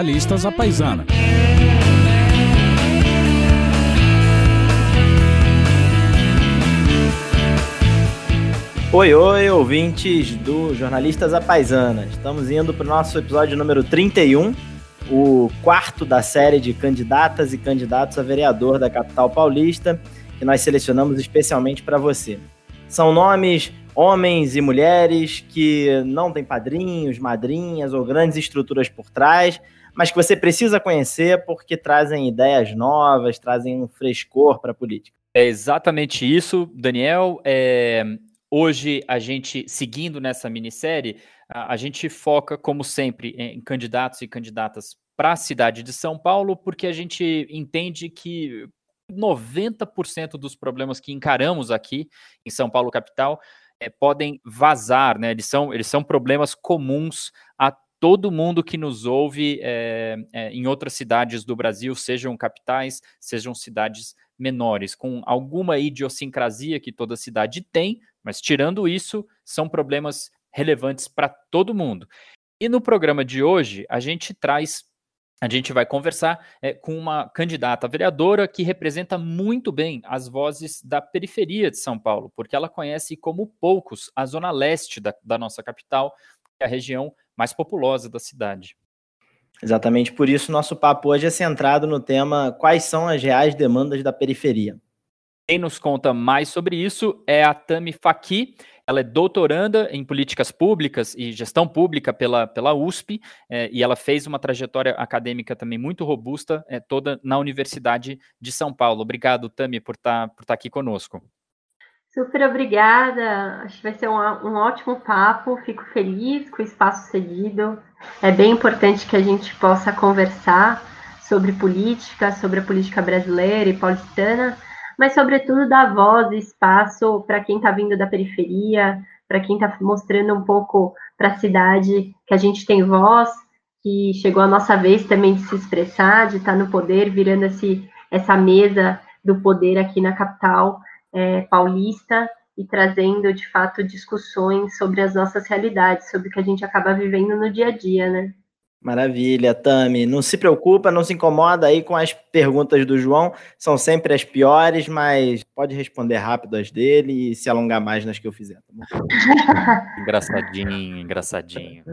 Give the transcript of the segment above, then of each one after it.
Jornalistas à Paisana. Oi, oi, ouvintes do Jornalistas à Paisana. Estamos indo para o nosso episódio número 31, o quarto da série de candidatas e candidatos a vereador da capital paulista, que nós selecionamos especialmente para você. São nomes homens e mulheres que não têm padrinhos, madrinhas ou grandes estruturas por trás, mas que você precisa conhecer porque trazem ideias novas, trazem um frescor para a política. É exatamente isso, Daniel. É, Hoje, a gente, seguindo nessa minissérie, a, a gente foca, como sempre, em candidatos e candidatas para a cidade de São Paulo, porque a gente entende que 90% dos problemas que encaramos aqui em São Paulo capital é, podem vazar, né? Eles são, eles são problemas comuns a todo mundo que nos ouve é, é, em outras cidades do Brasil, sejam capitais, sejam cidades menores, com alguma idiosincrasia que toda cidade tem, mas tirando isso, são problemas relevantes para todo mundo. E no programa de hoje, a gente traz a gente vai conversar é, com uma candidata vereadora que representa muito bem as vozes da periferia de São Paulo, porque ela conhece como poucos a zona leste da, da nossa capital, é a região mais populosa da cidade. Exatamente por isso, nosso papo hoje é centrado no tema quais são as reais demandas da periferia. Quem nos conta mais sobre isso é a Tami Faki. Ela é doutoranda em políticas públicas e gestão pública pela, pela USP, é, e ela fez uma trajetória acadêmica também muito robusta, é, toda na Universidade de São Paulo. Obrigado, Tami, por estar tá, por tá aqui conosco. Super obrigada. Acho que vai ser um, um ótimo papo. Fico feliz com o espaço cedido. É bem importante que a gente possa conversar sobre política, sobre a política brasileira e paulistana mas sobretudo dar voz e espaço para quem está vindo da periferia, para quem está mostrando um pouco para a cidade que a gente tem voz, que chegou a nossa vez também de se expressar, de estar tá no poder, virando esse, essa mesa do poder aqui na capital é, paulista e trazendo de fato discussões sobre as nossas realidades, sobre o que a gente acaba vivendo no dia a dia, né? Maravilha, Tami. Não se preocupa, não se incomoda aí com as perguntas do João. São sempre as piores, mas pode responder rápido as dele e se alongar mais nas que eu fizer. Tá engraçadinho, engraçadinho.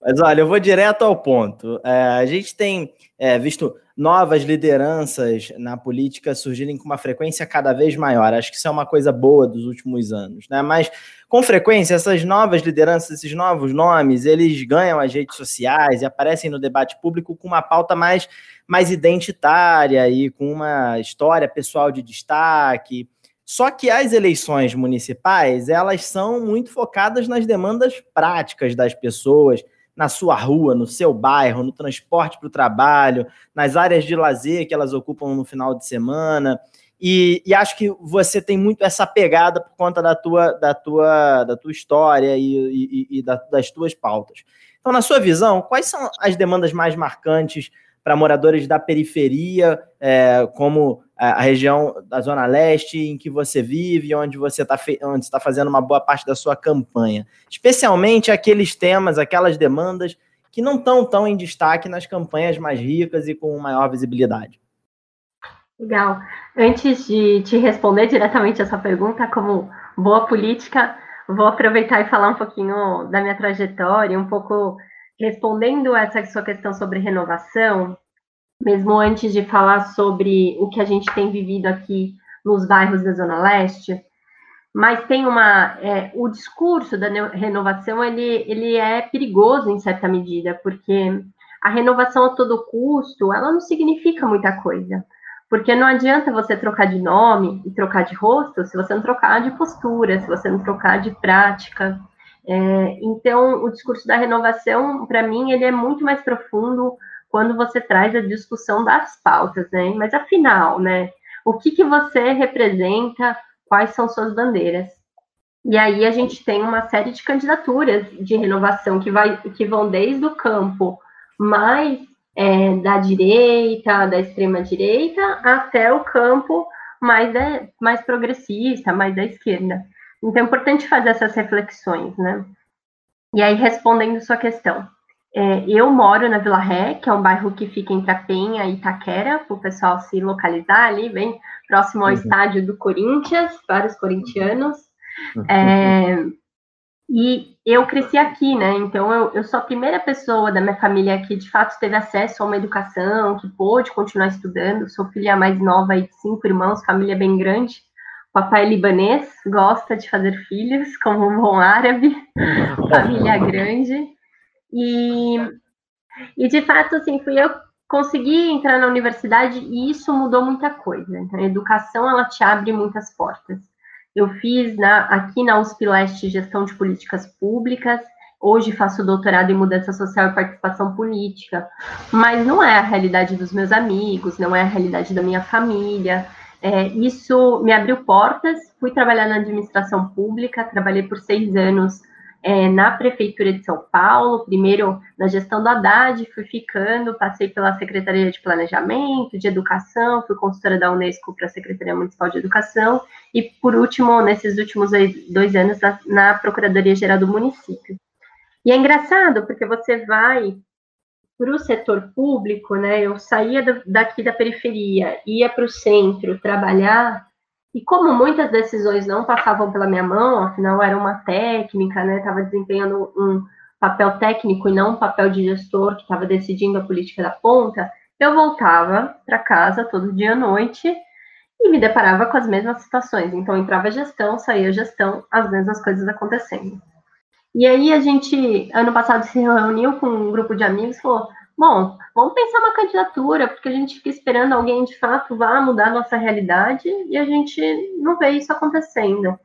Mas olha, eu vou direto ao ponto. É, a gente tem é, visto novas lideranças na política surgirem com uma frequência cada vez maior. Acho que isso é uma coisa boa dos últimos anos, né? Mas com frequência essas novas lideranças, esses novos nomes, eles ganham as redes sociais e aparecem no debate público com uma pauta mais mais identitária e com uma história pessoal de destaque. Só que as eleições municipais, elas são muito focadas nas demandas práticas das pessoas, na sua rua, no seu bairro, no transporte para o trabalho, nas áreas de lazer que elas ocupam no final de semana. E, e, acho que você tem muito essa pegada por conta da tua, da tua, da tua história e, e, e da, das tuas pautas. Então, na sua visão, quais são as demandas mais marcantes para moradores da periferia, é, como a região da Zona Leste em que você vive, onde você está está fazendo uma boa parte da sua campanha. Especialmente aqueles temas, aquelas demandas que não estão tão em destaque nas campanhas mais ricas e com maior visibilidade. Legal. Antes de te responder diretamente essa pergunta, como boa política, vou aproveitar e falar um pouquinho da minha trajetória, um pouco respondendo essa sua questão sobre renovação, mesmo antes de falar sobre o que a gente tem vivido aqui nos bairros da Zona Leste, mas tem uma é, o discurso da renovação ele, ele é perigoso em certa medida porque a renovação a todo custo ela não significa muita coisa porque não adianta você trocar de nome e trocar de rosto se você não trocar de postura se você não trocar de prática é, então, o discurso da renovação, para mim, ele é muito mais profundo quando você traz a discussão das pautas, né? Mas afinal, né? O que, que você representa? Quais são suas bandeiras? E aí a gente tem uma série de candidaturas de renovação que, vai, que vão desde o campo mais é, da direita, da extrema direita, até o campo mais, de, mais progressista, mais da esquerda. Então é importante fazer essas reflexões, né? E aí, respondendo sua questão, É, eu moro na Vila Ré, que é um bairro que fica entre a Penha e Itaquera, para o pessoal se localizar ali, bem próximo ao uhum. estádio do Corinthians, vários corintianos. Uhum. É, e eu cresci aqui, né? Então eu, eu sou a primeira pessoa da minha família que de fato teve acesso a uma educação, que pôde continuar estudando. Sou filha mais nova de cinco irmãos, família bem grande. Papai é libanês, gosta de fazer filhos, como um bom árabe, família grande. E, e de fato, assim, fui eu consegui entrar na universidade e isso mudou muita coisa. Então, a educação, ela te abre muitas portas. Eu fiz na, aqui na USP Leste Gestão de Políticas Públicas, hoje faço doutorado em Mudança Social e Participação Política, mas não é a realidade dos meus amigos, não é a realidade da minha família. É, isso me abriu portas, fui trabalhar na administração pública, trabalhei por seis anos é, na Prefeitura de São Paulo, primeiro na gestão do Haddad, fui ficando, passei pela Secretaria de Planejamento, de Educação, fui consultora da Unesco para a Secretaria Municipal de Educação, e por último, nesses últimos dois anos, na, na Procuradoria-Geral do município. E é engraçado, porque você vai para o setor público, né? Eu saía do, daqui da periferia, ia para o centro trabalhar, e como muitas decisões não passavam pela minha mão, afinal era uma técnica, né? Estava desempenhando um papel técnico e não um papel de gestor que estava decidindo a política da ponta, eu voltava para casa todo dia à noite e me deparava com as mesmas situações. Então entrava gestão, saía gestão, as mesmas coisas acontecendo. E aí a gente, ano passado, se reuniu com um grupo de amigos e falou: bom, vamos pensar uma candidatura, porque a gente fica esperando alguém de fato vá mudar a nossa realidade e a gente não vê isso acontecendo.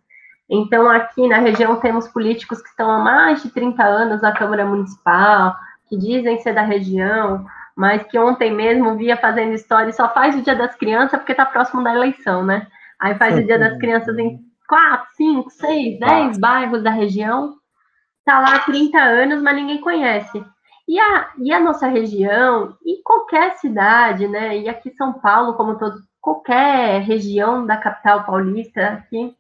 Então, aqui na região temos políticos que estão há mais de 30 anos na Câmara Municipal, que dizem ser da região, mas que ontem mesmo via fazendo história e só faz o Dia das Crianças porque está próximo da eleição, né? Aí faz o Dia das Crianças em 4, 5, 6, 10 bairros da região, está lá há 30 anos, mas ninguém conhece. E a, e a nossa região, e qualquer cidade, né? E aqui São Paulo, como todo, qualquer região da capital paulista aqui,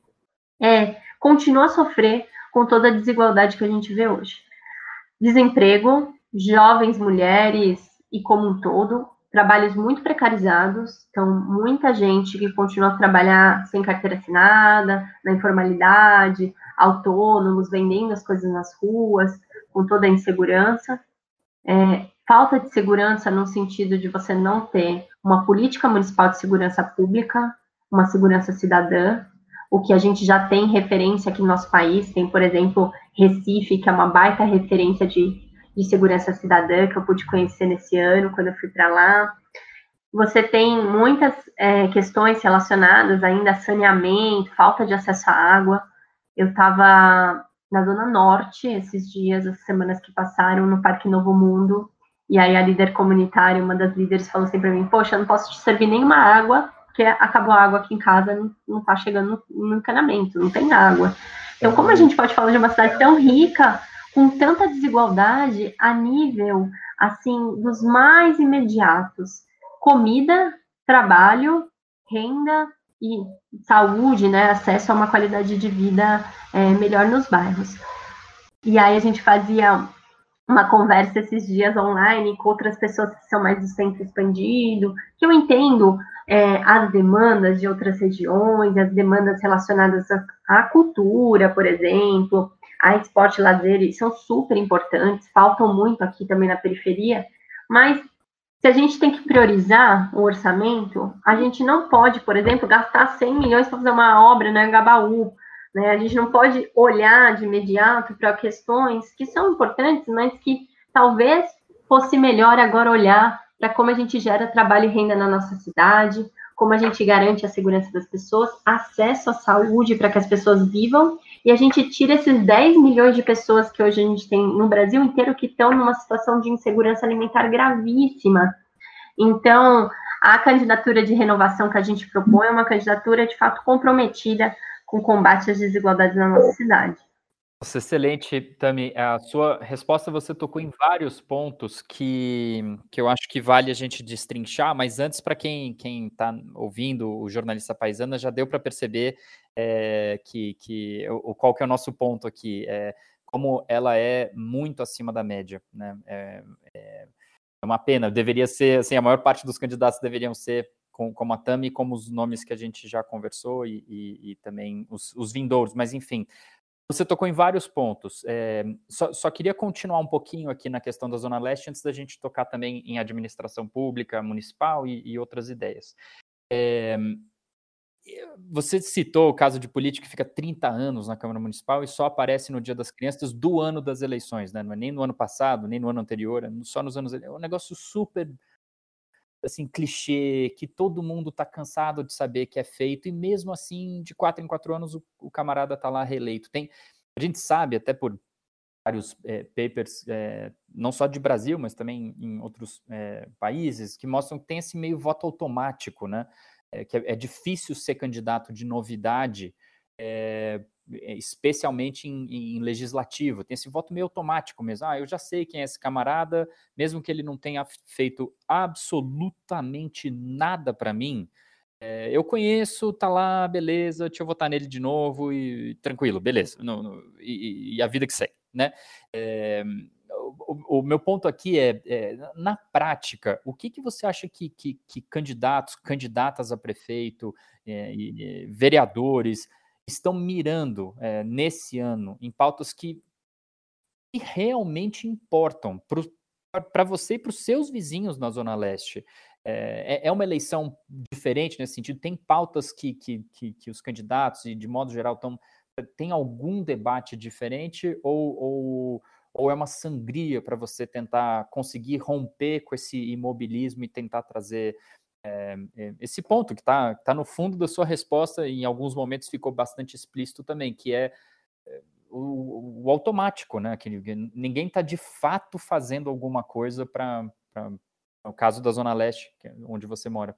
é, continua a sofrer com toda a desigualdade que a gente vê hoje. Desemprego, jovens mulheres e como um todo, trabalhos muito precarizados, então muita gente que continua a trabalhar sem carteira assinada, na informalidade, autônomos, vendendo as coisas nas ruas, com toda a insegurança é, falta de segurança no sentido de você não ter uma política municipal de segurança pública, uma segurança cidadã, o que a gente já tem referência aqui no nosso país, tem, por exemplo, Recife, que é uma baita referência de, de segurança cidadã, que eu pude conhecer nesse ano, quando eu fui para lá. Você tem muitas é, questões relacionadas ainda a saneamento, falta de acesso à água. Eu estava na Zona Norte esses dias, as semanas que passaram, no Parque Novo Mundo. E aí a líder comunitária, uma das líderes, falou assim para mim: Poxa, eu não posso te servir nenhuma água, porque acabou a água aqui em casa, não, não tá chegando no encanamento, não tem água. Então, como a gente pode falar de uma cidade tão rica, com tanta desigualdade a nível, assim, dos mais imediatos? Comida, trabalho, renda e saúde, né, acesso a uma qualidade de vida é, melhor nos bairros. E aí a gente fazia uma conversa esses dias online com outras pessoas que são mais do centro expandido, que eu entendo é, as demandas de outras regiões, as demandas relacionadas à, cultura, por exemplo, a esporte e lazer, são super importantes, faltam muito aqui também na periferia, mas se a gente tem que priorizar o orçamento, a gente não pode, por exemplo, gastar 100 milhões para fazer uma obra no Engabaú. Né? A gente não pode olhar de imediato para questões que são importantes, mas que talvez fosse melhor agora olhar para como a gente gera trabalho e renda na nossa cidade, como a gente garante a segurança das pessoas, acesso à saúde para que as pessoas vivam, e a gente tira esses 10 milhões de pessoas que hoje a gente tem no Brasil inteiro que estão numa situação de insegurança alimentar gravíssima. Então, a candidatura de renovação que a gente propõe é uma candidatura de fato comprometida com o combate às desigualdades na nossa cidade. Nossa, excelente, Tami. A sua resposta você tocou em vários pontos que, que eu acho que vale a gente destrinchar, mas antes, para quem está ouvindo o jornalista paisana, já deu para perceber é, que, que o, qual que é o nosso ponto aqui. É, como ela é muito acima da média, né? É, é, é uma pena. Deveria ser, assim, a maior parte dos candidatos deveriam ser com, como a Tami, como os nomes que a gente já conversou e, e, e também os, os, vindouros. Mas enfim, você tocou em vários pontos. É, só, só, queria continuar um pouquinho aqui na questão da Zona Leste antes da gente tocar também em administração pública, municipal e, e outras ideias. É, você citou o caso de político que fica 30 anos na Câmara Municipal e só aparece no Dia das Crianças do ano das eleições, né? Não é nem no ano passado, nem no ano anterior, é só nos anos. É um negócio super assim clichê que todo mundo está cansado de saber que é feito e mesmo assim de quatro em quatro anos o, o camarada está lá reeleito. Tem a gente sabe até por vários é, papers, é, não só de Brasil, mas também em outros é, países, que mostram que tem esse meio voto automático, né? É, que é, é, difícil ser candidato de novidade, é, especialmente em, em, legislativo. Tem esse voto meio automático mesmo. Ah, eu já sei quem é esse camarada, mesmo que ele não tenha feito absolutamente nada para mim. É, eu conheço, tá lá, beleza, deixa eu votar nele de novo e tranquilo, beleza. No, no, e, e, a vida que segue, né? É, o, meu ponto aqui é, é, na prática, o que, que você acha que, que, que candidatos, candidatas a prefeito, é, e, vereadores estão mirando é, nesse ano em pautas que, que realmente importam para você e para os seus vizinhos na Zona Leste? É, é, é uma eleição diferente nesse sentido? Tem pautas que, que, que, que os candidatos, e de modo geral, estão. Tem algum debate diferente ou, ou ou é uma sangria para você tentar conseguir romper com esse imobilismo e tentar trazer é, esse ponto que está tá no fundo da sua resposta e em alguns momentos ficou bastante explícito também, que é o, o automático, né? Que ninguém está de fato fazendo alguma coisa para o caso da Zona Leste, é onde você mora.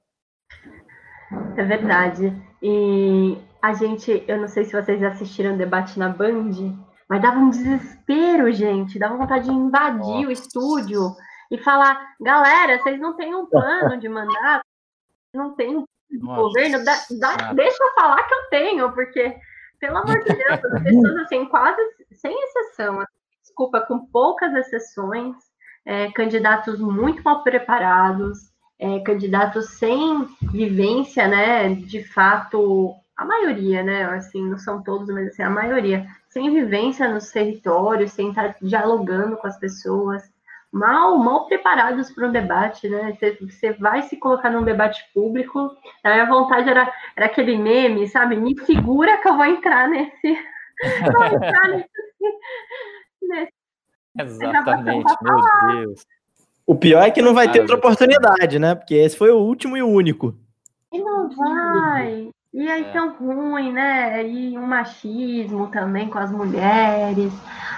É verdade. E a gente, eu não sei se vocês assistiram o debate na Band, mas dava um desespero, gente. Dava vontade de invadir Nossa. o estúdio e falar: galera, vocês não têm um plano de mandato, não tem um de governo. Dá, dá, deixa eu falar que eu tenho, porque, pelo amor de Deus, as pessoas, assim, quase sem exceção, desculpa, com poucas exceções, é, candidatos muito mal preparados, é, candidatos sem vivência, né, de fato, a maioria, né, assim, não são todos, mas assim, a maioria, sem vivência nos territórios, sem estar dialogando com as pessoas, mal, mal preparados para um debate, né? Você vai se colocar num debate público, a minha vontade era, era aquele meme, sabe? Me segura que eu vou entrar nesse. vou entrar nesse. nesse Exatamente, meu Deus. O pior é que não vai ter outra oportunidade, né? Porque esse foi o último e o único. E não vai. E aí é. tão ruim, né? E um machismo também com as mulheres.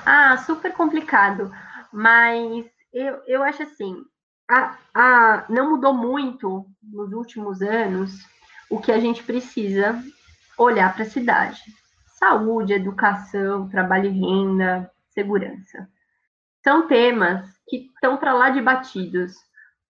Ah, super complicado. Mas eu, eu acho assim, a, a, não mudou muito nos últimos anos o que a gente precisa olhar para a cidade. Saúde, educação, trabalho e renda, segurança. São temas que estão para lá de batidos,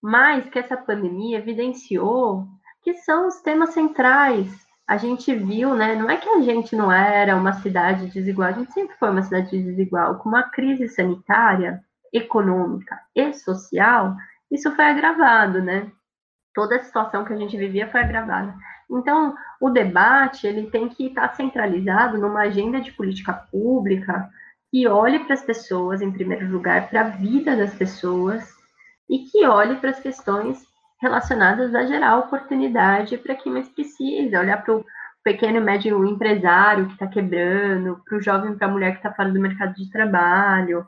mas que essa pandemia evidenciou que são os temas centrais a gente viu, né? Não é que a gente não era uma cidade desigual, a gente sempre foi uma cidade desigual. Com uma crise sanitária, econômica e social, isso foi agravado, né? Toda a situação que a gente vivia foi agravada. Então, o debate ele tem que estar centralizado numa agenda de política pública que olhe para as pessoas, em primeiro lugar, para a vida das pessoas e que olhe para as questões relacionadas a gerar oportunidade para quem mais precisa, olhar para o pequeno e médio empresário que está quebrando, para o jovem, para a mulher que está fora do mercado de trabalho,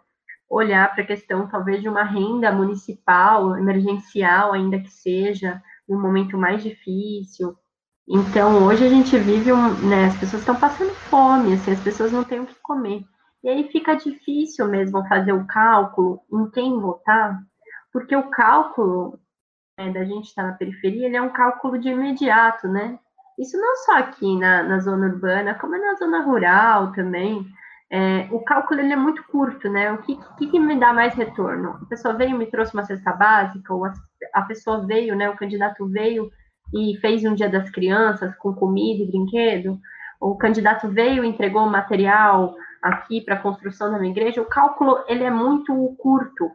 olhar para a questão talvez de uma renda municipal, emergencial, ainda que seja, num momento mais difícil. Então, hoje a gente vive, um, né, as pessoas estão passando fome, assim, as pessoas não têm o que comer. E aí fica difícil mesmo fazer o cálculo em quem votar, porque o cálculo é, da gente estar na periferia, ele é um cálculo de imediato, né? Isso não só aqui na, na zona urbana, como na zona rural também. É, o cálculo ele é muito curto, né? O que, que, que, me dá mais retorno? A pessoa veio e me trouxe uma cesta básica, ou a, a pessoa veio, né? O candidato veio e fez um dia das crianças com comida e brinquedo, o candidato veio e entregou material aqui para a construção da minha igreja, o cálculo ele é muito curto,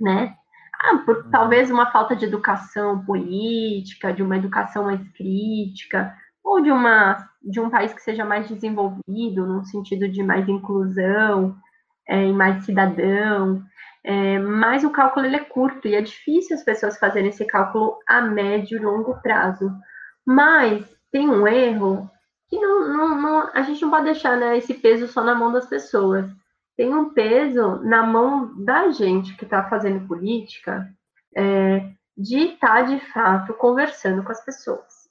né? Ah, por uhum. talvez uma falta de educação política, de uma educação mais crítica, ou de, uma, de um país que seja mais desenvolvido, no sentido de mais inclusão é, e mais cidadão. É, mas o cálculo ele é curto e é difícil as pessoas fazerem esse cálculo a médio e longo prazo. Mas tem um erro que não, não, não, a gente não pode deixar né, esse peso só na mão das pessoas. Tem um peso na mão da gente que está fazendo política é, de estar, tá, de fato, conversando com as pessoas.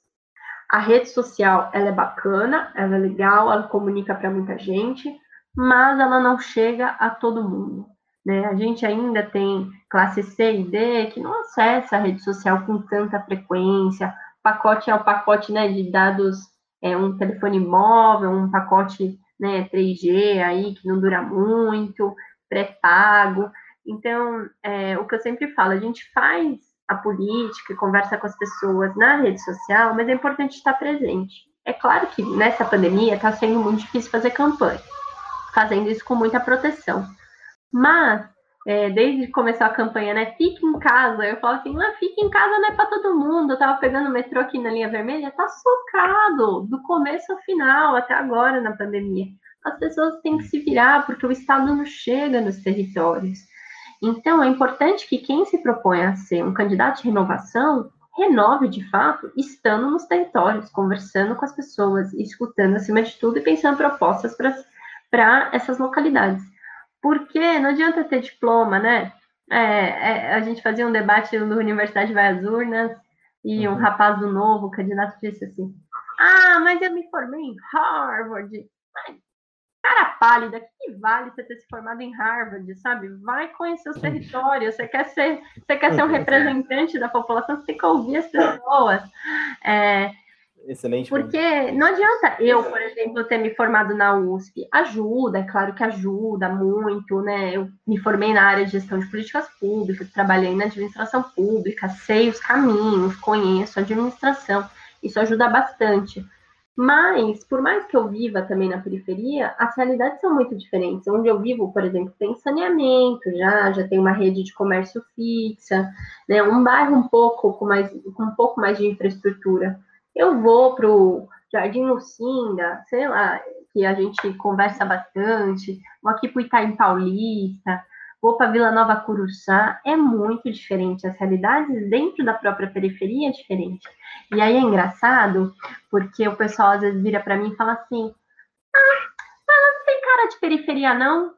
A rede social, ela é bacana, ela é legal, ela comunica para muita gente, mas ela não chega a todo mundo. Né? A gente ainda tem classe C e D que não acessa a rede social com tanta frequência. Pacote é o pacote né, de dados é, um telefone móvel, um pacote né, 3G aí que não dura muito, pré-pago. Então, é, o que eu sempre falo, a gente faz a política, conversa com as pessoas na rede social, mas é importante estar presente. É claro que nessa pandemia está sendo muito difícil fazer campanha, fazendo isso com muita proteção. Mas é, desde que começou a campanha, né? Fique em casa. Eu falo assim, mas fique em casa não é para todo mundo. Eu tava pegando o metrô aqui na linha vermelha, tá socado do começo ao final, até agora na pandemia. As pessoas têm que se virar porque o Estado não chega nos territórios. Então, é importante que quem se propõe a ser um candidato de renovação renove de fato, estando nos territórios, conversando com as pessoas, escutando acima de tudo e pensando propostas para essas localidades. Porque não adianta ter diploma, né? É, é, a gente fazia um debate no Universidade Vai às Urnas e uhum. um rapaz do Novo, candidato, disse assim: Ah, mas eu me formei em Harvard. Cara pálida, que vale você ter se formado em Harvard, sabe? Vai conhecer os territórios. Você quer ser, você quer ser um representante da população, você tem que ouvir as pessoas. É, Excelente. Porque não adianta eu, por exemplo, ter me formado na USP. Ajuda, é claro que ajuda muito, né? Eu me formei na área de gestão de políticas públicas, trabalhei na administração pública, sei os caminhos, conheço a administração. Isso ajuda bastante. Mas, por mais que eu viva também na periferia, as realidades são muito diferentes. Onde eu vivo, por exemplo, tem saneamento, já, já tem uma rede de comércio fixa, né? Um bairro um pouco com mais, com um pouco mais de infraestrutura. Eu vou para o Jardim Lucinda, sei lá, que a gente conversa bastante, vou aqui para o Itaim Paulista, vou para Vila Nova Curuçá, é muito diferente. As realidades dentro da própria periferia é diferente. E aí é engraçado, porque o pessoal às vezes vira para mim e fala assim: ah, não tem cara de periferia, não?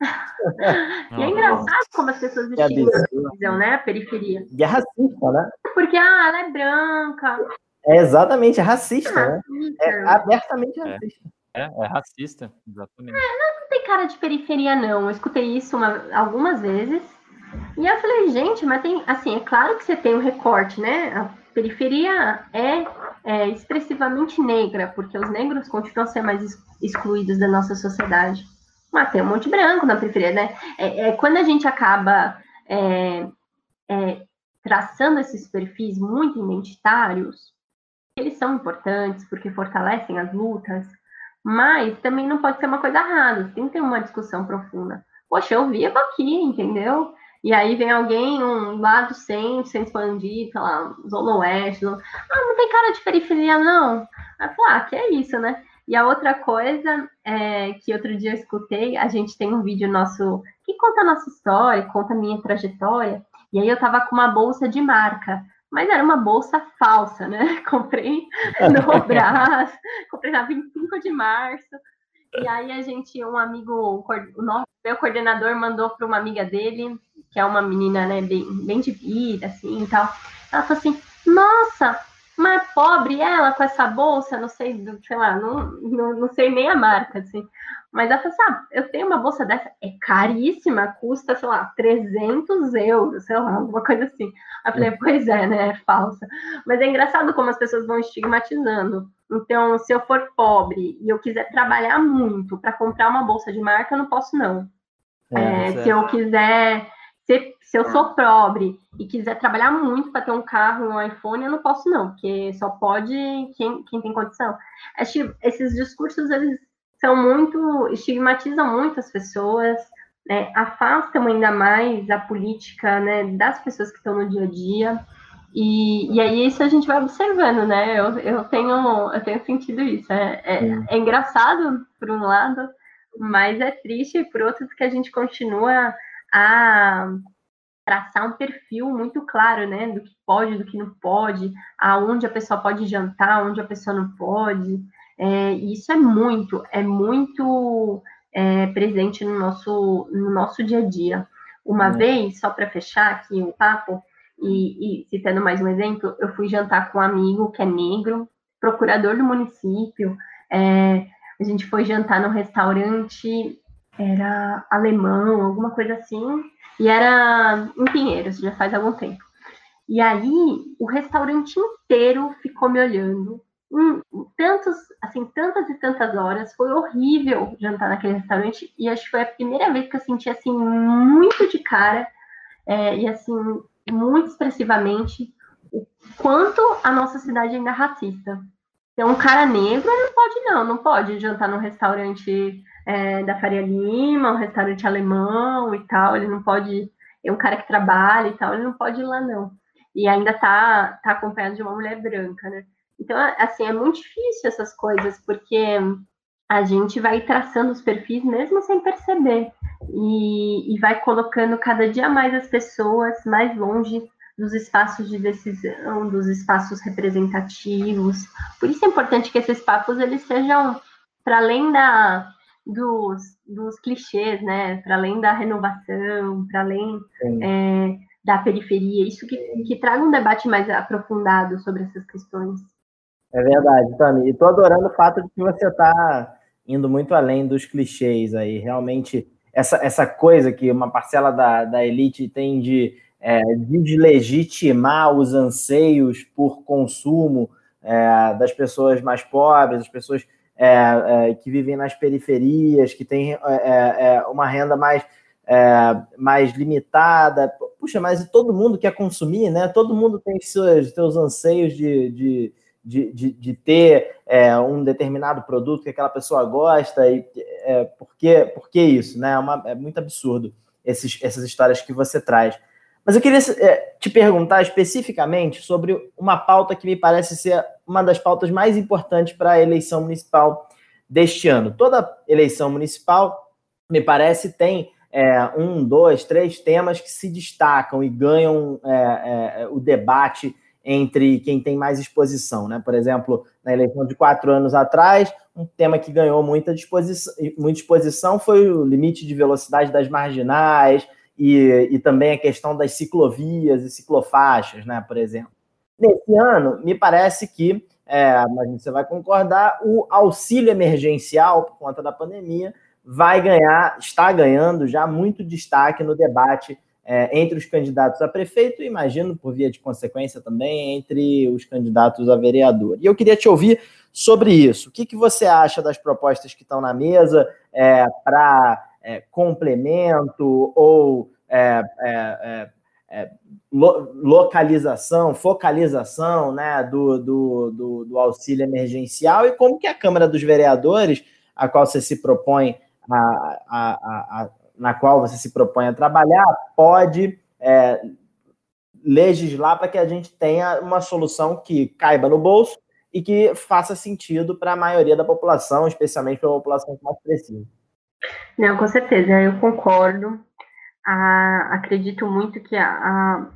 e é engraçado como as pessoas estigmatizam, né, a periferia. E é racista, né? Porque, ah, ela é branca, é exatamente, é racista, né? É abertamente é. racista. É, é racista, exatamente. É, não, tem cara de periferia, não. Eu escutei isso uma, algumas vezes. E eu falei, gente, mas tem, assim, é claro que você tem um recorte, né? A periferia é, é expressivamente negra, porque os negros continuam a ser mais excluídos da nossa sociedade. Mas tem um monte branco na periferia, né? É, é quando a gente acaba é, é, traçando esses perfis muito identitários, eles são importantes porque fortalecem as lutas, mas também não pode ser uma coisa rasa, tem que ter uma discussão profunda. Poxa, eu vivo aqui, entendeu? E aí vem alguém um lá do centro, sem expandir, sei lá, Zona Oeste, zona... ah, não tem cara de periferia, não. Aí falar, ah, que é isso, né? E a outra coisa é que outro dia eu escutei, a gente tem um vídeo nosso que conta a nossa história, conta a minha trajetória, e aí eu tava com uma bolsa de marca mas era uma bolsa falsa, né? Comprei no Brás, comprei na 25 de março. E aí a gente, um amigo, o meu coordenador mandou para uma amiga dele, que é uma menina, né, bem, bem de vida, assim, e tal. Ela falou assim, nossa, mas pobre ela com essa bolsa, não sei, sei lá, não, não, não sei nem a marca, assim. Mas ela falou assim: ah, eu tenho uma bolsa dessa, é caríssima, custa, sei lá, 300 euros, sei lá, alguma coisa assim. Aí eu falei: é. pois é, né? É falsa. Mas é engraçado como as pessoas vão estigmatizando. Então, se eu for pobre e eu quiser trabalhar muito para comprar uma bolsa de marca, eu não posso, não. É, é, se eu quiser, se, se eu sou pobre e quiser trabalhar muito para ter um carro, um iPhone, eu não posso, não, porque só pode quem, quem tem condição. Acho que esses discursos, eles são muito, estigmatizam muito as pessoas, né, afastam ainda mais a política né, das pessoas que estão no dia a dia. E, e aí isso a gente vai observando, né? Eu, eu, tenho, eu tenho sentido isso. É, é, é engraçado, por um lado, mas é triste por outro que a gente continua a traçar um perfil muito claro, né, do que pode, do que não pode, aonde a pessoa pode jantar, onde a pessoa não pode. É, isso é muito, é muito é, presente no nosso, no nosso dia a dia. Uma é. vez, só para fechar aqui o papo, e, e citando mais um exemplo, eu fui jantar com um amigo que é negro, procurador do município, é, a gente foi jantar no restaurante, era alemão, alguma coisa assim, e era em Pinheiros, já faz algum tempo. E aí, o restaurante inteiro ficou me olhando. Hum, tantos, assim, tantas e tantas horas. Foi horrível jantar naquele restaurante. E acho que foi a primeira vez que eu senti, assim, muito de cara. É, e, assim, muito expressivamente, o quanto a nossa cidade ainda é racista. Então, um cara negro não pode, não. Não pode jantar no restaurante é, da Faria Lima, um restaurante alemão e tal, ele não pode, é um cara que trabalha e tal, ele não pode ir lá, não. E ainda tá, tá acompanhado de uma mulher branca, né? Então, assim, é muito difícil essas coisas, porque a gente vai traçando os perfis mesmo sem perceber. E, e vai colocando cada dia mais as pessoas mais longe dos espaços de decisão, dos espaços representativos. Por isso é importante que esses papos eles sejam para além da, dos, dos clichês, né? Para além da renovação, para além é, da periferia, isso que, que traga um debate mais aprofundado sobre essas questões. É verdade, Tami. E estou adorando o fato de que você está indo muito além dos clichês aí. Realmente, essa, essa coisa que uma parcela da, da elite tem de é, deslegitimar os anseios por consumo é, das pessoas mais pobres, das pessoas é, é, que vivem nas periferias, que têm é, é uma renda mais, mais limitada. Puxa, mas todo mundo quer consumir, né? Todo mundo tem seus, seus anseios de, de, de, de, de ter um determinado produto que aquela pessoa gosta. E, por, que, por que isso? Né? É, uma, é muito absurdo esses, essas histórias que você traz. Mas eu queria é, te perguntar especificamente sobre uma pauta que me parece ser uma das pautas mais importantes para a eleição municipal deste ano. Toda eleição municipal, me parece, tem é, um, dois, três temas que se destacam e ganham é, é, o debate entre quem tem mais exposição. Né? Por exemplo, na eleição de quatro anos atrás, um tema que ganhou muita disposição, muita exposição foi o limite de velocidade das marginais, e, e também a questão das ciclovias e ciclofaixas, né, por exemplo. Nesse ano, me parece que, é, mas você vai concordar, o auxílio emergencial, por conta da pandemia, vai ganhar, está ganhando já muito destaque no debate é, entre os candidatos a prefeito e, imagino, por via de consequência também, entre os candidatos a vereador. E eu queria te ouvir sobre isso. O que, que você acha das propostas que estão na mesa é, para é, complemento ou é, é, é, lo, localização, focalização né, do, do, do, do, auxílio emergencial e como que a Câmara dos Vereadores, a qual você se propõe a, a, a, na qual você se propõe a trabalhar, pode é, legislar para que a gente tenha uma solução que caiba no bolso e que faça sentido para a maioria da população, especialmente para a população que mais precisa. Não, com certeza, eu concordo. Ah, acredito muito que a, a,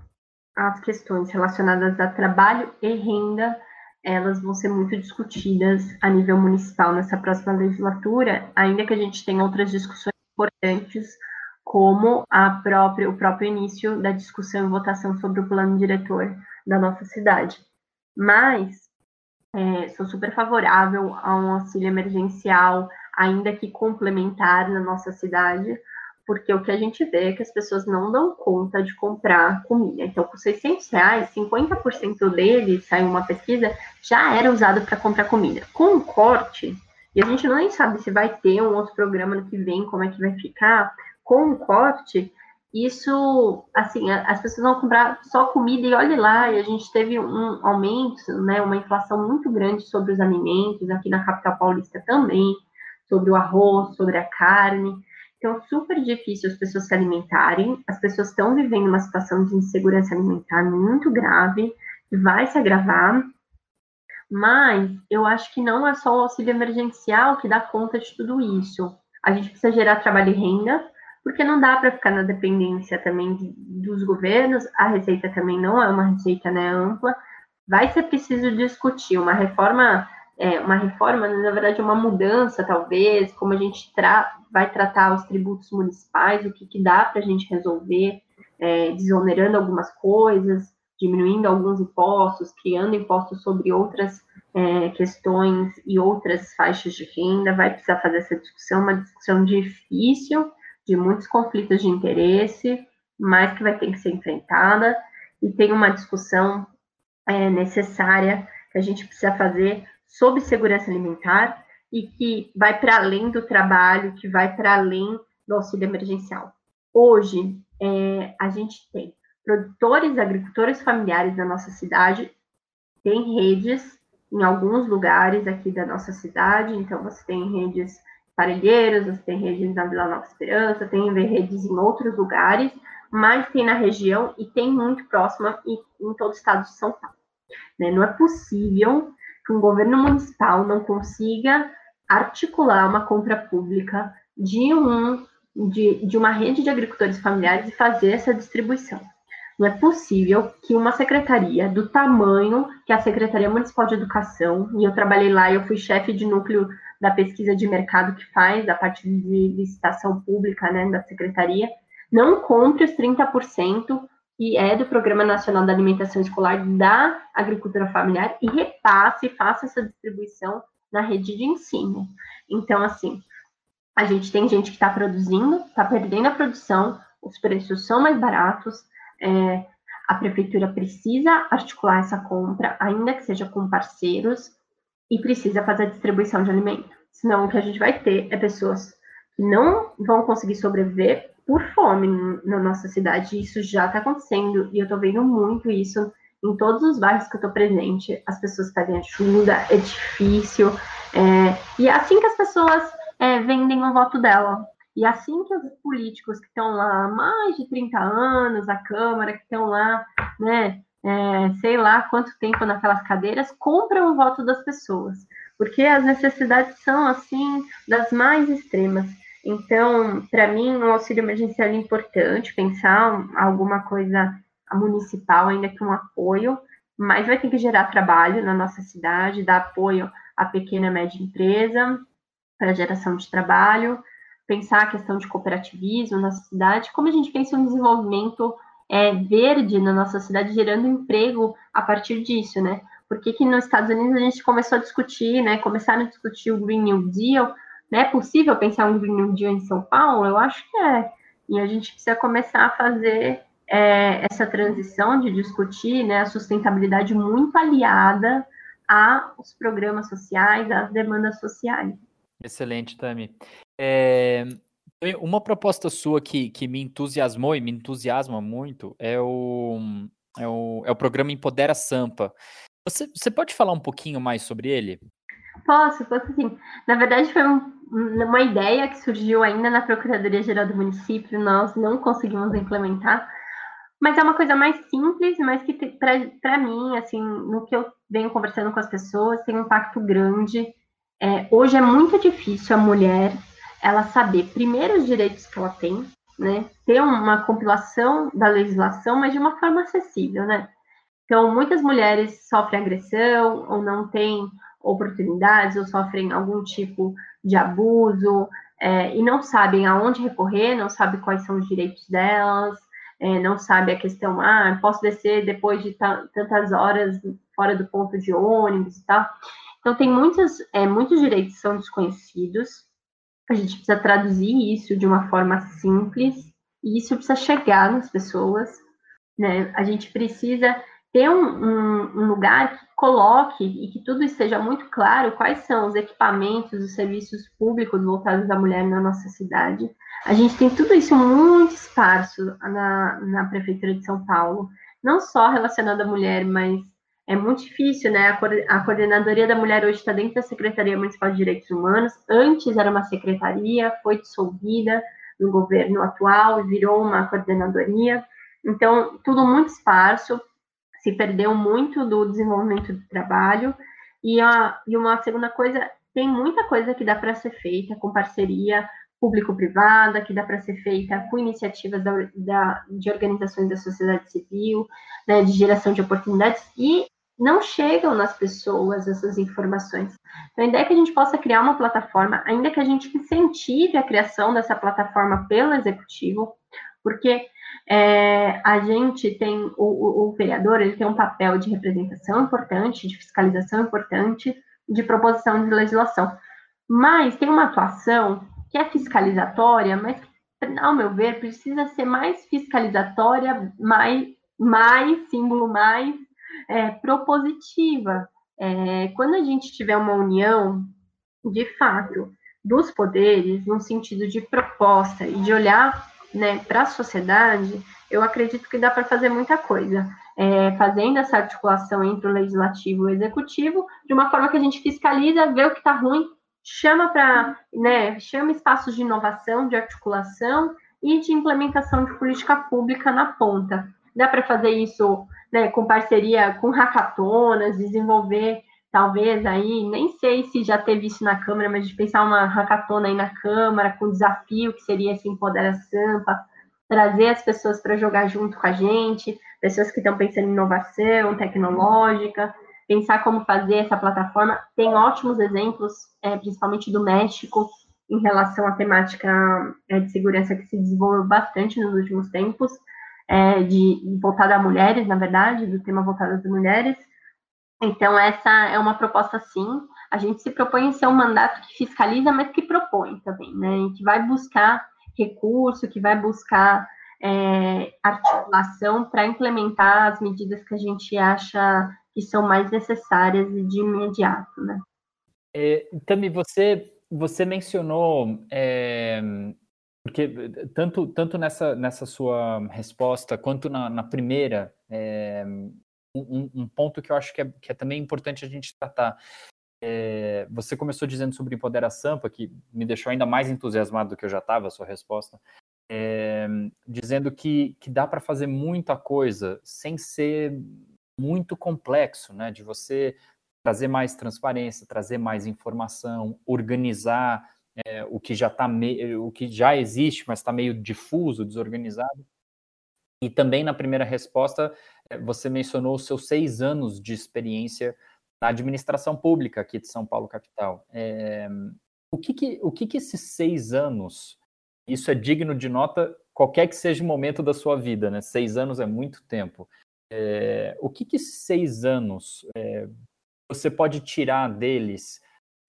as questões relacionadas a trabalho e renda elas vão ser muito discutidas a nível municipal nessa próxima legislatura, ainda que a gente tenha outras discussões importantes, como a própria, o próprio início da discussão e votação sobre o plano diretor da nossa cidade. Mas é, sou super favorável a um auxílio emergencial, ainda que complementar na nossa cidade, porque o que a gente vê é que as pessoas não dão conta de comprar comida. Então, com 600 reais, 50% deles, saiu uma pesquisa, já era usado para comprar comida. Com o corte, e a gente não sabe se vai ter um outro programa no que vem, como é que vai ficar, com o corte, isso, assim, as pessoas vão comprar só comida e olhe lá, e a gente teve um aumento, né, uma inflação muito grande sobre os alimentos, aqui na capital paulista também, sobre o arroz, sobre a carne. Então, super difícil as pessoas se alimentarem. As pessoas estão vivendo uma situação de insegurança alimentar muito grave, que vai se agravar. Mas eu acho que não é só o auxílio emergencial que dá conta de tudo isso. A gente precisa gerar trabalho e renda, porque não dá para ficar na dependência também de, dos governos. A receita também não é uma receita né, ampla. Vai ser preciso discutir uma reforma, é, uma reforma, na verdade, uma mudança, talvez, como a gente tra vai tratar os tributos municipais, o que, que dá para a gente resolver, é, desonerando algumas coisas, diminuindo alguns impostos, criando impostos sobre outras é, questões e outras faixas de renda, vai precisar fazer essa discussão, uma discussão difícil, de muitos conflitos de interesse, mas que vai ter que ser enfrentada, e tem uma discussão é, necessária que a gente precisa fazer sobre segurança alimentar e que vai para além do trabalho, que vai para além do auxílio emergencial. Hoje, é, a gente tem produtores, agricultores familiares da nossa cidade, tem redes em alguns lugares aqui da nossa cidade, então você tem redes Parelheiros, você tem redes na Vila Nova Esperança, tem redes em outros lugares, mas tem na região e tem muito próxima e em todo o estado de São Paulo. Né? Não é possível que um governo municipal não consiga articular uma compra pública de um de, de uma rede de agricultores familiares e fazer essa distribuição. Não é possível que uma secretaria do tamanho que a Secretaria Municipal de Educação, e eu trabalhei lá, eu fui chefe de núcleo da pesquisa de mercado que faz, a parte de licitação pública né, da secretaria, não compre os 30% que é do Programa Nacional da Alimentação Escolar da Agricultura Familiar e repasse, faça essa distribuição na rede de ensino. Então, assim, a gente tem gente que está produzindo, está perdendo a produção, os preços são mais baratos, é, a prefeitura precisa articular essa compra, ainda que seja com parceiros, e precisa fazer a distribuição de alimento. Senão, o que a gente vai ter é pessoas que não vão conseguir sobreviver por fome na nossa cidade. Isso já está acontecendo e eu estou vendo muito isso em todos os bairros que eu estou presente. As pessoas pedem ajuda, é difícil. É, e é assim que as pessoas é, vendem o voto dela. E assim que os políticos que estão lá há mais de 30 anos, a Câmara, que estão lá, né, é, sei lá quanto tempo naquelas cadeiras, compram o voto das pessoas, porque as necessidades são, assim, das mais extremas. Então, para mim, o auxílio emergencial é importante, pensar alguma coisa municipal, ainda que um apoio, mas vai ter que gerar trabalho na nossa cidade, dar apoio à pequena e média empresa, para geração de trabalho, pensar a questão de cooperativismo na cidade, como a gente pensa no desenvolvimento é, verde na nossa cidade, gerando emprego a partir disso, né? Por que, que nos Estados Unidos a gente começou a discutir, né? Começaram a discutir o Green New Deal, né? É possível pensar um Green New Deal em São Paulo? Eu acho que é. E a gente precisa começar a fazer é, essa transição de discutir né, a sustentabilidade muito aliada aos programas sociais, às demandas sociais. Excelente, Tami. É, uma proposta sua que, que me entusiasmou e me entusiasma muito é o, é o, é o programa Empodera Sampa. Você, você pode falar um pouquinho mais sobre ele? Posso, posso sim. Na verdade, foi um, uma ideia que surgiu ainda na Procuradoria-Geral do município, nós não conseguimos implementar, mas é uma coisa mais simples, mas que para mim, assim, no que eu venho conversando com as pessoas, tem um impacto grande. É, hoje é muito difícil a mulher ela saber primeiro os direitos que ela tem, né? Ter uma compilação da legislação, mas de uma forma acessível, né? Então, muitas mulheres sofrem agressão ou não têm oportunidades ou sofrem algum tipo de abuso é, e não sabem aonde recorrer, não sabem quais são os direitos delas, é, não sabe a questão, ah, posso descer depois de tantas horas fora do ponto de ônibus e tal. Então, tem muitos, é, muitos direitos que são desconhecidos, a gente precisa traduzir isso de uma forma simples e isso precisa chegar nas pessoas, né? A gente precisa ter um, um, um lugar que coloque e que tudo esteja muito claro quais são os equipamentos, os serviços públicos voltados à mulher na nossa cidade. A gente tem tudo isso muito esparso na, na Prefeitura de São Paulo, não só relacionado à mulher, mas é muito difícil, né? A coordenadoria da mulher hoje está dentro da Secretaria Municipal de Direitos Humanos. Antes era uma secretaria, foi dissolvida no governo atual, virou uma coordenadoria. Então, tudo muito esparso, se perdeu muito do desenvolvimento do trabalho. E, a, e uma segunda coisa, tem muita coisa que dá para ser feita com parceria público-privada, que dá para ser feita com iniciativas da, da, de organizações da sociedade civil, né, de geração de oportunidades, e não chegam nas pessoas essas informações. Então, a ideia é que a gente possa criar uma plataforma, ainda que a gente incentive a criação dessa plataforma pelo executivo, porque é, a gente tem, o, o, vereador, ele tem um papel de representação importante, de fiscalização importante, de proposição de legislação. Mas tem uma atuação que é fiscalizatória, mas ao meu ver, precisa ser mais fiscalizatória, mais, mais símbolo, mais é, propositiva. É, quando a gente tiver uma união, de fato, dos poderes, no sentido de proposta e de olhar né, para a sociedade, eu acredito que dá para fazer muita coisa. É, fazendo essa articulação entre o legislativo e o executivo, de uma forma que a gente fiscaliza, vê o que está ruim, chama para, né, chama espaços de inovação, de articulação e de implementação de política pública na ponta. Dá para fazer isso né, com parceria com hackatonas, desenvolver talvez aí, nem sei se já teve isso na Câmara, mas de pensar uma hackatona aí na Câmara, com desafio que seria esse Empodera Sampa, trazer as pessoas para jogar junto com a gente, pessoas que estão pensando em inovação tecnológica, pensar como fazer essa plataforma. Tem ótimos exemplos, é, principalmente do México, em relação à temática é, de segurança que se desenvolveu bastante nos últimos tempos, é, de voltada a mulheres, na verdade, do tema voltado às mulheres. Então, essa é uma proposta, sim. A gente se propõe em ser um mandato que fiscaliza, mas que propõe também, né? E que vai buscar recurso, que vai buscar é, articulação para implementar as medidas que a gente acha que são mais necessárias e de imediato, né? É, Tami, você, você mencionou é, porque tanto, tanto nessa, nessa sua resposta quanto na, na primeira, é, um, um, ponto que eu acho que é, que é também importante a gente tratar. É, você começou dizendo sobre Empodera Sampa, que me deixou ainda mais entusiasmado do que eu já estava, a sua resposta, é, dizendo que, que dá para fazer muita coisa sem ser muito complexo, né? De você trazer mais transparência, trazer mais informação, organizar é, o que já está o que já existe, mas está meio difuso, desorganizado. E também na primeira resposta é, você mencionou os seus seis anos de experiência na administração pública aqui de São Paulo capital. É, o que que, o que que esses seis anos, isso é digno de nota qualquer que seja o momento da sua vida, né? Seis anos é muito tempo. É, o que que seis anos é, você pode tirar deles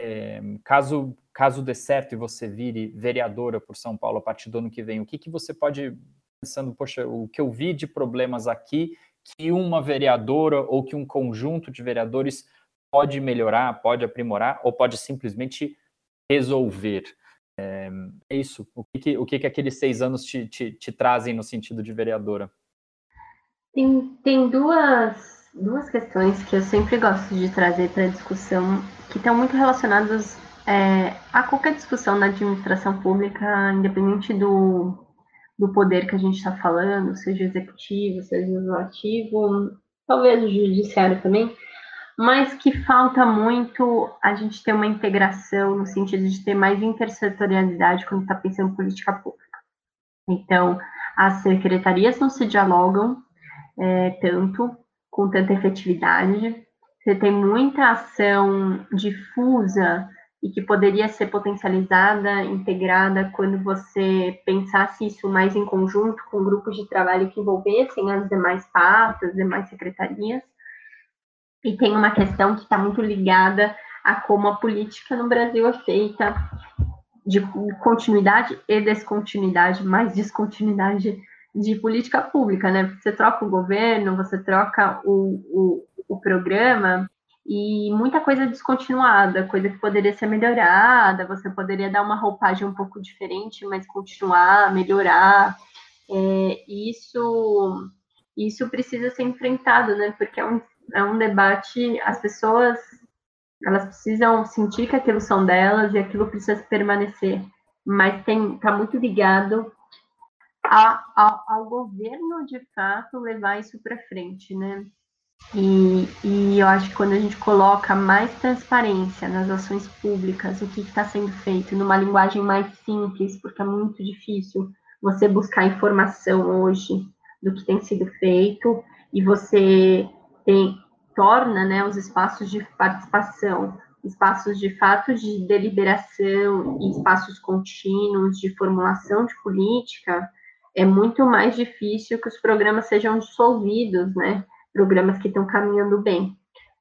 é, caso caso dê certo e você vire vereadora por São Paulo a partir do ano que vem, o que, que você pode, pensando, poxa, o que eu vi de problemas aqui, que uma vereadora ou que um conjunto de vereadores pode melhorar, pode aprimorar ou pode simplesmente resolver? É, é isso. O que, que, o que, que aqueles seis anos te, te, te trazem no sentido de vereadora? Tem, tem duas, duas questões que eu sempre gosto de trazer para a discussão que estão muito relacionadas é, a qualquer discussão na administração pública, independente do, do poder que a gente está falando, seja executivo, seja legislativo, talvez o judiciário também, mas que falta muito a gente ter uma integração no sentido de ter mais intersetorialidade quando está pensando em política pública. Então, as secretarias não se dialogam é, tanto, com tanta efetividade, você tem muita ação difusa e que poderia ser potencializada, integrada, quando você pensasse isso mais em conjunto com grupos de trabalho que envolvessem as demais pastas, as demais secretarias. E tem uma questão que está muito ligada a como a política no Brasil é feita de continuidade e descontinuidade, mais descontinuidade de política pública, né? Você troca o governo, você troca o, o, o programa, e muita coisa descontinuada, coisa que poderia ser melhorada, você poderia dar uma roupagem um pouco diferente, mas continuar, melhorar. É, isso, isso precisa ser enfrentado, né? Porque é um, é um debate, as pessoas elas precisam sentir que aquilo são delas e aquilo precisa permanecer, mas tem está muito ligado a, a, ao governo de fato levar isso para frente, né? E, e, eu acho que quando a gente coloca mais transparência nas ações públicas, o que está sendo feito, numa linguagem mais simples, porque é muito difícil você buscar informação hoje do que tem sido feito, e você tem, torna né, os espaços de participação, espaços de fato de deliberação e espaços contínuos de formulação de política, é muito mais difícil que os programas sejam dissolvidos, né? Programas que estão caminhando bem.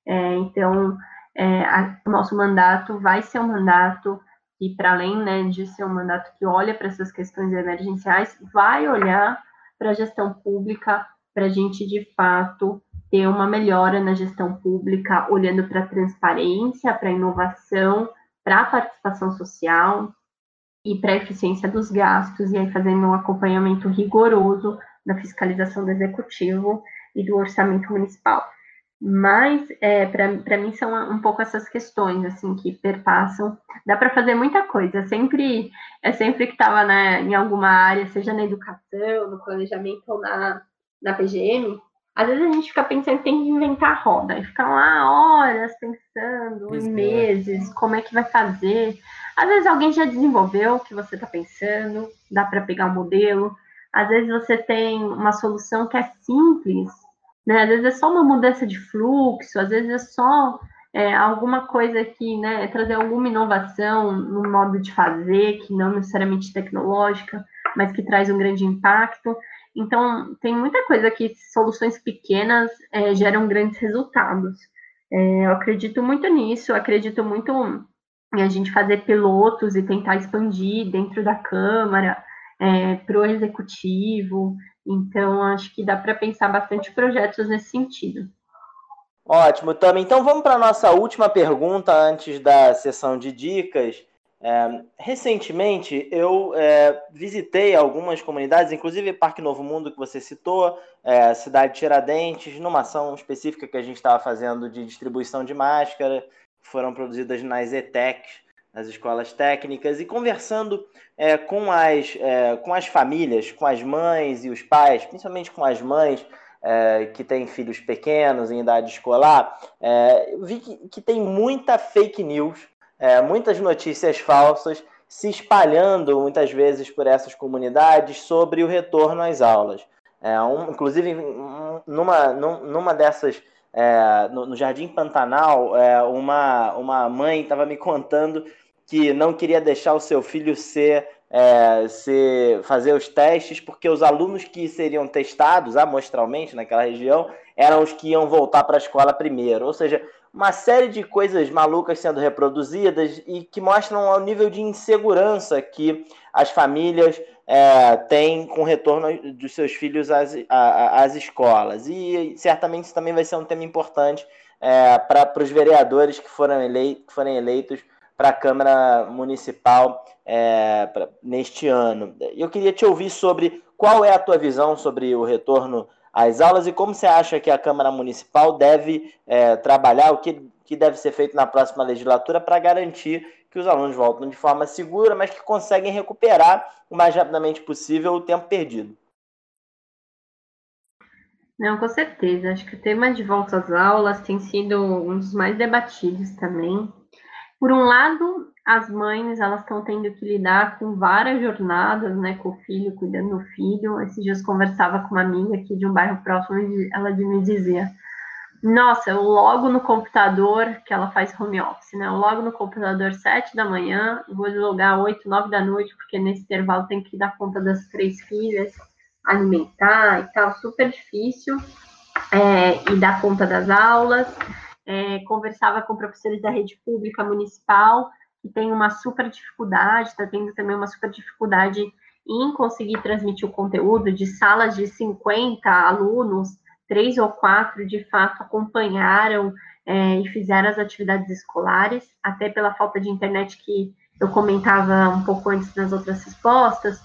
É, então, é, a, o nosso mandato vai ser um mandato e para além né, de ser um mandato que olha para essas questões emergenciais, vai olhar para a gestão pública, para a gente de fato ter uma melhora na gestão pública, olhando para a transparência, para a inovação, para a participação social e para a eficiência dos gastos, e aí fazendo um acompanhamento rigoroso da fiscalização do executivo e do orçamento municipal. Mas, é, para mim, são um pouco essas questões, assim, que perpassam. Dá para fazer muita coisa. Sempre, é sempre que estava né, em alguma área, seja na educação, no planejamento ou na, na PGM, às vezes a gente fica pensando que tem que inventar a roda, e fica lá horas pensando, em meses, como é que vai fazer. Às vezes alguém já desenvolveu o que você está pensando, dá para pegar um modelo. Às vezes você tem uma solução que é simples, né? Às vezes é só uma mudança de fluxo, às vezes é só é, alguma coisa que, né, é trazer alguma inovação no modo de fazer, que não necessariamente tecnológica, mas que traz um grande impacto. Então, tem muita coisa que soluções pequenas é, geram grandes resultados. É, eu acredito muito nisso, acredito muito em a gente fazer pilotos e tentar expandir dentro da Câmara, é, para o Executivo. Então, acho que dá para pensar bastante projetos nesse sentido. Ótimo, Tami. Então, vamos para a nossa última pergunta antes da sessão de dicas. É, recentemente eu é, visitei algumas comunidades, inclusive Parque Novo Mundo, que você citou, é, cidade de Tiradentes, numa ação específica que a gente estava fazendo de distribuição de máscara, que foram produzidas nas ETECs, nas escolas técnicas, e conversando é, com, as, com as famílias, com as mães e os pais, principalmente com as mães, é, que têm filhos pequenos em idade escolar, é, vi que, que tem muita fake news é, muitas notícias falsas se espalhando muitas vezes por essas comunidades sobre o retorno às aulas. É, um, inclusive, numa, numa dessas, é, no, no, Jardim Pantanal, é, uma, uma mãe estava me contando que não queria deixar o seu filho ser, é, ser, fazer os testes, porque os alunos que seriam testados amostralmente naquela região eram os que iam voltar para a escola primeiro. Ou seja, uma série de coisas malucas sendo reproduzidas e que mostram o nível de insegurança que as famílias é, têm com o retorno dos seus filhos às, às escolas. E certamente isso também vai ser um tema importante é, para os vereadores que foram eleitos, que forem eleitos para a Câmara Municipal é, pra, neste ano. Eu queria te ouvir sobre qual é a tua visão sobre o retorno as aulas e como você acha que a Câmara Municipal deve é, trabalhar, o que, que deve ser feito na próxima legislatura para garantir que os alunos voltam de forma segura, mas que conseguem recuperar o mais rapidamente possível o tempo perdido. Não, com certeza. Acho que o tema de volta às aulas tem sido um dos mais debatidos também. Por um lado, as mães elas estão tendo que lidar com várias jornadas, né, com o filho, cuidando do filho. Esses dias conversava com uma amiga aqui de um bairro próximo e ela me dizia: Nossa, eu logo no computador, que ela faz home office, né? Eu logo no computador sete da manhã, vou logar oito, nove da noite, porque nesse intervalo tem que dar conta das três filhas, alimentar e tal, super difícil. É, e dar conta das aulas. É, conversava com professores da rede pública municipal que tem uma super dificuldade, está tendo também uma super dificuldade em conseguir transmitir o conteúdo de salas de 50 alunos, três ou quatro de fato acompanharam é, e fizeram as atividades escolares, até pela falta de internet que eu comentava um pouco antes nas outras respostas,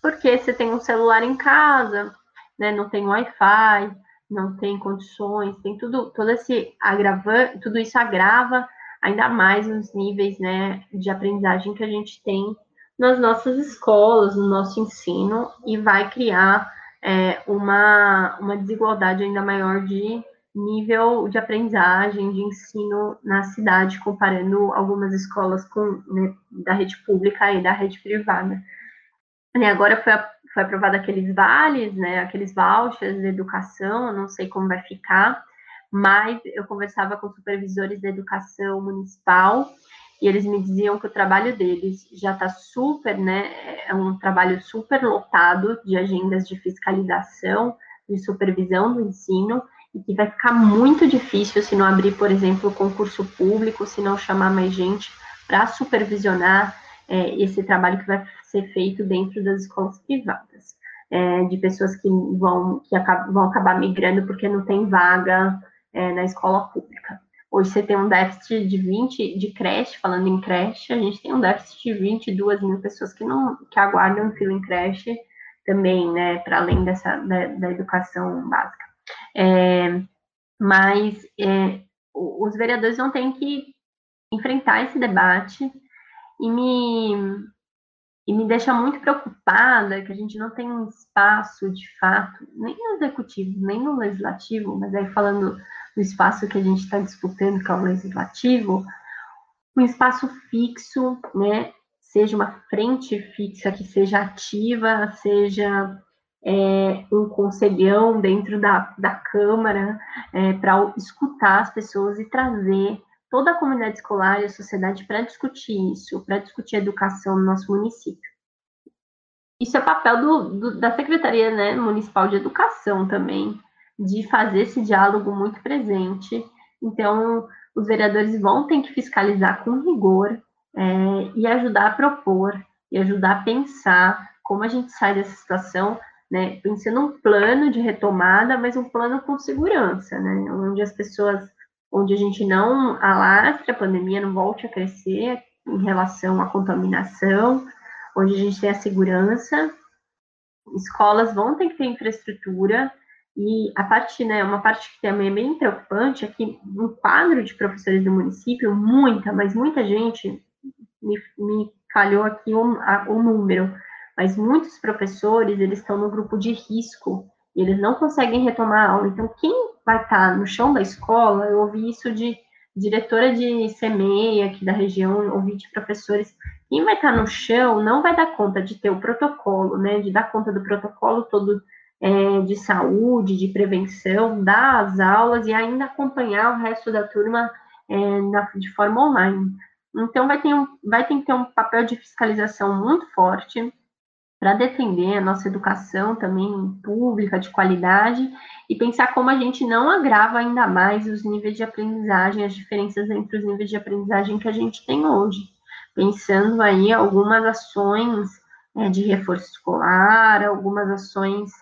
porque você tem um celular em casa, né, não tem Wi-Fi, não tem condições, tem tudo, todo esse agravante, tudo isso agrava ainda mais os níveis né, de aprendizagem que a gente tem nas nossas escolas, no nosso ensino, e vai criar é, uma, uma desigualdade ainda maior de nível de aprendizagem, de ensino na cidade, comparando algumas escolas com, né, da rede pública e da rede privada. E agora foi, foi aprovado aqueles vales, né, aqueles vouchers de educação, não sei como vai ficar, mas eu conversava com supervisores da educação municipal e eles me diziam que o trabalho deles já está super, né, é um trabalho super lotado de agendas de fiscalização, de supervisão do ensino, e que vai ficar muito difícil se não abrir, por exemplo, o concurso público, se não chamar mais gente para supervisionar é, esse trabalho que vai ser feito dentro das escolas privadas, é, de pessoas que vão, que acabam, vão acabar migrando porque não tem vaga é, na escola pública. Hoje você tem um déficit de 20 de creche, falando em creche, a gente tem um déficit de 22 mil pessoas que não que aguardam fila em creche também, né, para além dessa da, da educação básica. É, mas é, os vereadores vão ter que enfrentar esse debate e me, e me deixa muito preocupada que a gente não tem um espaço de fato, nem no executivo, nem no legislativo, mas aí falando do espaço que a gente está disputando, que é o legislativo, um espaço fixo, né, seja uma frente fixa que seja ativa, seja é, um conselhão dentro da, da Câmara é, para escutar as pessoas e trazer toda a comunidade escolar e a sociedade para discutir isso, para discutir a educação no nosso município. Isso é papel do, do, da Secretaria né, Municipal de Educação também, de fazer esse diálogo muito presente. Então, os vereadores vão ter que fiscalizar com rigor é, e ajudar a propor, e ajudar a pensar como a gente sai dessa situação né, pensando um plano de retomada, mas um plano com segurança, né, onde as pessoas, onde a gente não alastre a pandemia, não volte a crescer em relação à contaminação, onde a gente tem a segurança, escolas vão ter que ter infraestrutura, e a parte, né, uma parte que também é bem preocupante é que no quadro de professores do município, muita, mas muita gente, me, me falhou aqui o, a, o número, mas muitos professores, eles estão no grupo de risco, e eles não conseguem retomar a aula. Então, quem vai estar no chão da escola, eu ouvi isso de diretora de CEMEI aqui da região, ouvi de professores, quem vai estar no chão não vai dar conta de ter o protocolo, né, de dar conta do protocolo todo é, de saúde, de prevenção, dar as aulas e ainda acompanhar o resto da turma é, na, de forma online. Então, vai ter, um, vai ter que ter um papel de fiscalização muito forte, para defender a nossa educação também pública, de qualidade, e pensar como a gente não agrava ainda mais os níveis de aprendizagem, as diferenças entre os níveis de aprendizagem que a gente tem hoje. Pensando aí algumas ações é, de reforço escolar, algumas ações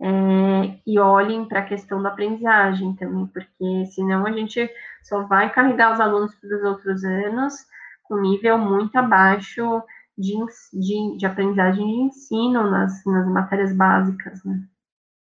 é, que olhem para a questão da aprendizagem também, porque senão a gente só vai carregar os alunos para os outros anos com nível muito abaixo de, de, de aprendizagem de ensino nas, nas matérias básicas, né?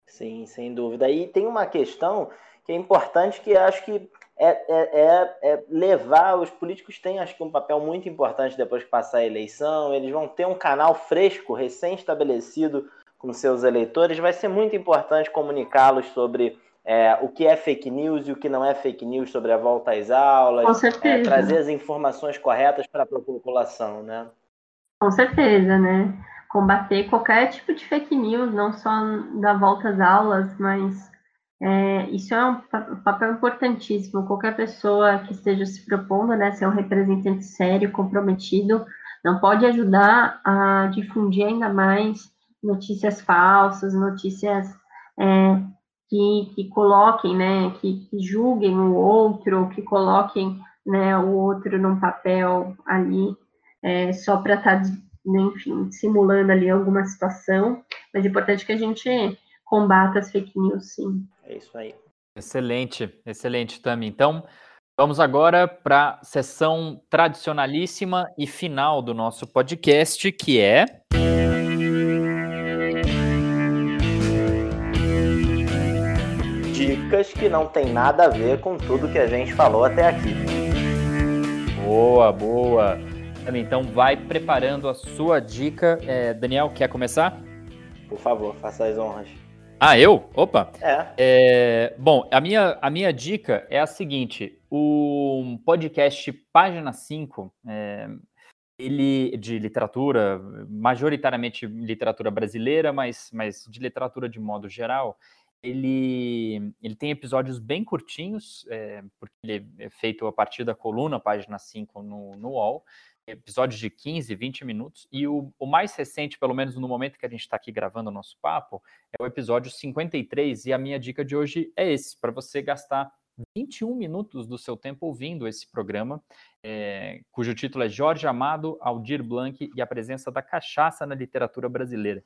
Sim, sem dúvida. E tem uma questão que é importante que acho que é, é, é, é, levar, os políticos têm acho que um papel muito importante depois que passar a eleição, eles vão ter um canal fresco, recém-estabelecido com seus eleitores, vai ser muito importante comunicá-los sobre é, o que é fake news e o que não é fake news sobre a volta às aulas, é, trazer as informações corretas para a população, né? Com certeza, né? Combater qualquer tipo de fake news, não só da volta às aulas, mas é, isso é um papel importantíssimo. Qualquer pessoa que esteja se propondo né, ser um representante sério, comprometido, não pode ajudar a difundir ainda mais notícias falsas, notícias é, que, que, coloquem, né, que, que, julguem o outro, que coloquem né, o outro num papel ali é, só para estar, tá, enfim, simulando ali alguma situação, mas é importante que a gente combata as fake news, sim. É isso aí. Excelente, excelente, Tami. Então, vamos agora para a sessão tradicionalíssima e final do nosso podcast, que é. Dicas que não tem nada a ver com tudo que a gente falou até aqui. Boa, boa. Então vai preparando a sua dica. É, Daniel, quer começar? Por favor, faça as honras. Ah, eu? Opa! É. é. bom, a minha, a minha dica é a seguinte: o podcast Página 5, é, ele de literatura, majoritariamente literatura brasileira, mas, mas de literatura de modo geral, ele, ele tem episódios bem curtinhos, é, porque ele é feito a partir da coluna Página 5 no, no UOL, episódios de 15, 20 minutos, e o, o mais recente, pelo menos no momento que a gente está aqui gravando o nosso papo, é o episódio 53, e a minha dica de hoje é esse, para você gastar 21 minutos do seu tempo ouvindo esse programa, é, cujo título é Jorge Amado, Aldir Blanc e a presença da cachaça na literatura brasileira.